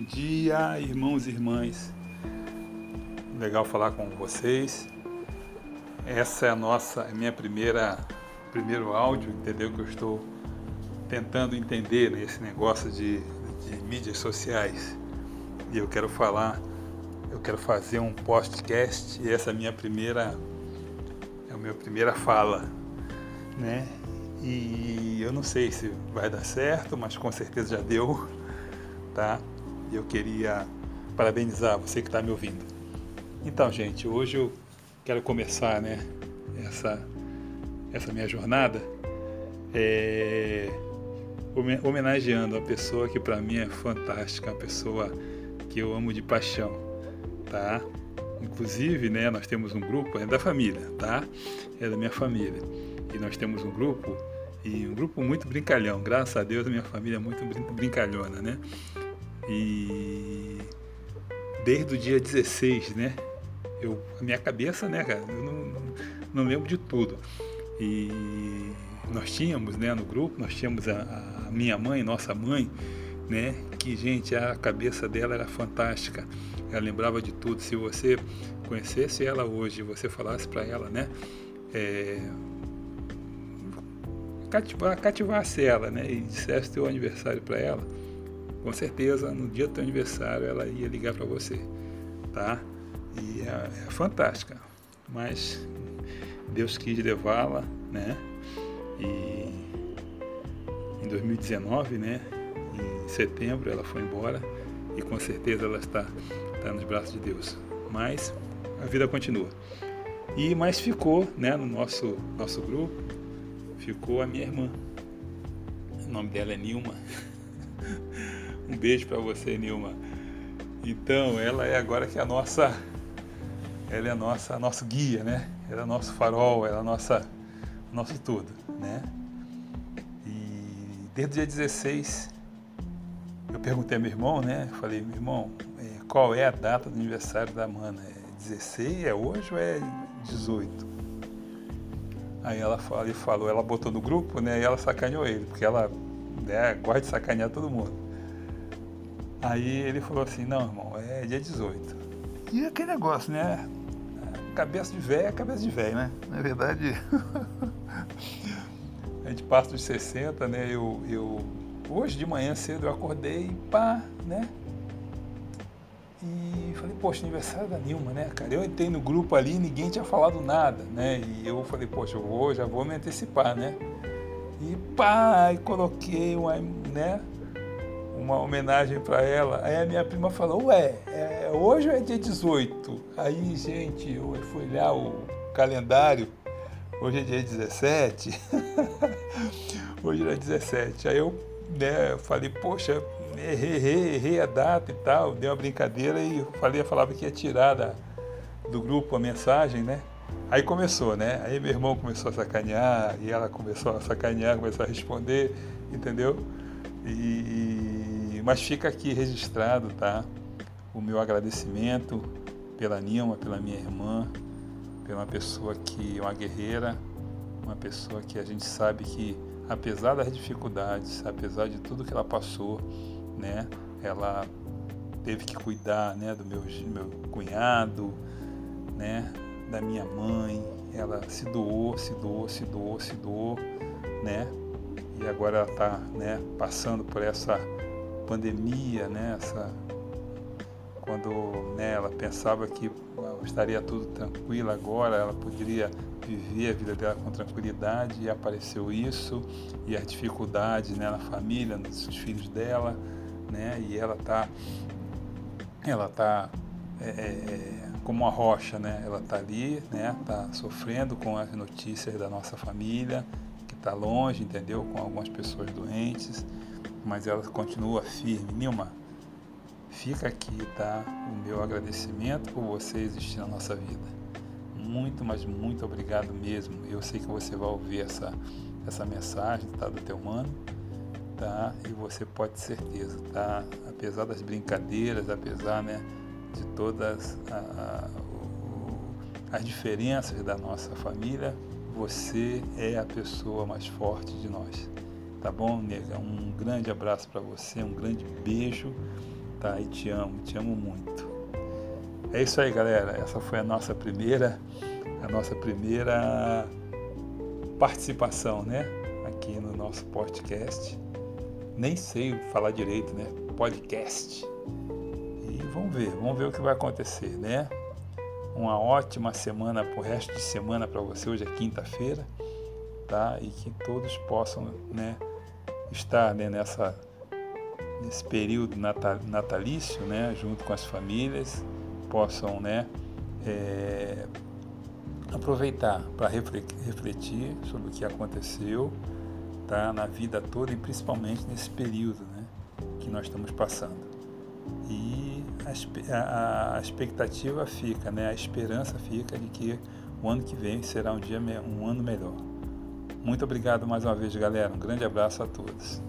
Bom dia, irmãos e irmãs. Legal falar com vocês. Essa é a nossa, é minha primeira, primeiro áudio, entendeu? Que eu estou tentando entender nesse negócio de, de mídias sociais. E eu quero falar, eu quero fazer um podcast. E essa é a minha primeira, é a minha primeira fala, né? E eu não sei se vai dar certo, mas com certeza já deu tá? E eu queria parabenizar você que está me ouvindo. Então, gente, hoje eu quero começar, né, essa, essa minha jornada é, homenageando a pessoa que para mim é fantástica, uma pessoa que eu amo de paixão, tá? Inclusive, né, nós temos um grupo, é da família, tá? É da minha família. E nós temos um grupo, e um grupo muito brincalhão. Graças a Deus, a minha família é muito brincalhona, né? E desde o dia 16, né? Eu, a minha cabeça, né, cara, eu não, não lembro de tudo. E nós tínhamos, né, no grupo, nós tínhamos a, a minha mãe, nossa mãe, né, que, gente, a cabeça dela era fantástica. Ela lembrava de tudo. Se você conhecesse ela hoje, você falasse para ela, né, é, cativar, cativasse ela, né, e dissesse teu aniversário para ela, com certeza no dia do teu aniversário ela ia ligar para você, tá? E é, é, fantástica, mas Deus quis levá-la, né? E em 2019, né? Em setembro ela foi embora e com certeza ela está, está nos braços de Deus. Mas a vida continua. E mais ficou, né? No nosso nosso grupo ficou a minha irmã. O nome dela é Nilma. Um beijo para você, Nilma. Então, ela é agora que é a nossa, ela é a nossa, nosso guia, né? Ela é nosso farol, ela é a nossa, nosso tudo, né? E desde o dia 16, eu perguntei ao meu irmão, né? Falei, meu irmão, é, qual é a data do aniversário da Mana? É 16? É hoje ou é 18? Aí ela falou, falou, ela botou no grupo, né? E ela sacaneou ele, porque ela né, gosta de sacanear todo mundo. Aí ele falou assim, não, irmão, é dia 18. E aquele negócio, né? Cabeça de velho é cabeça de velho, né? Na verdade, a gente passa dos 60, né? Eu, eu, hoje de manhã cedo eu acordei pá, né? E falei, poxa, aniversário da Nilma, né, cara? Eu entrei no grupo ali ninguém tinha falado nada, né? E eu falei, poxa, eu vou, já vou me antecipar, né? E pá, e coloquei uma, né? Uma homenagem para ela. Aí a minha prima falou, ué, é, hoje é dia 18. Aí, gente, eu fui olhar o calendário, hoje é dia 17. hoje era 17. Aí eu né, falei, poxa, errei, errei, errei a data e tal, dei uma brincadeira e falei, falava que ia tirar da, do grupo a mensagem, né? Aí começou, né? Aí meu irmão começou a sacanear e ela começou a sacanear, começou a responder, entendeu? E, mas fica aqui registrado, tá? O meu agradecimento pela Nilma, pela minha irmã, pela pessoa que é uma guerreira, uma pessoa que a gente sabe que apesar das dificuldades, apesar de tudo que ela passou, né? Ela teve que cuidar, né, do meu, meu cunhado, né, da minha mãe. Ela se doou, se doou, se doou, se doou, né, e agora ela está né, passando por essa pandemia, né, essa, quando né, ela pensava que estaria tudo tranquilo agora, ela poderia viver a vida dela com tranquilidade e apareceu isso e as dificuldades né, na família, nos filhos dela, né, e ela está ela tá, é, é, é, como uma rocha, né, ela está ali, né, está sofrendo com as notícias da nossa família, está longe, entendeu? Com algumas pessoas doentes, mas ela continua firme. Nilma, fica aqui, tá? O meu agradecimento por você existir na nossa vida. Muito, mas muito obrigado mesmo. Eu sei que você vai ouvir essa, essa mensagem, tá? Do teu mano, tá? E você pode ter certeza, tá? Apesar das brincadeiras, apesar, né? De todas a, a, o, as diferenças da nossa família, você é a pessoa mais forte de nós. Tá bom, nega? Um grande abraço para você, um grande beijo, tá? E te amo, te amo muito. É isso aí, galera. Essa foi a nossa primeira, a nossa primeira participação, né? Aqui no nosso podcast. Nem sei falar direito, né? Podcast. E vamos ver, vamos ver o que vai acontecer, né? Uma ótima semana pro resto de semana para você. Hoje é quinta-feira, tá? E que todos possam, né? Estar né, nessa nesse período natalício, né? Junto com as famílias, possam, né? É, aproveitar para refletir sobre o que aconteceu tá, na vida toda e principalmente nesse período né, que nós estamos passando. E a, a, expectativa fica, né, a esperança fica de que o ano que vem será um, dia, um ano melhor. Muito obrigado mais uma vez, galera. Um grande abraço a todos.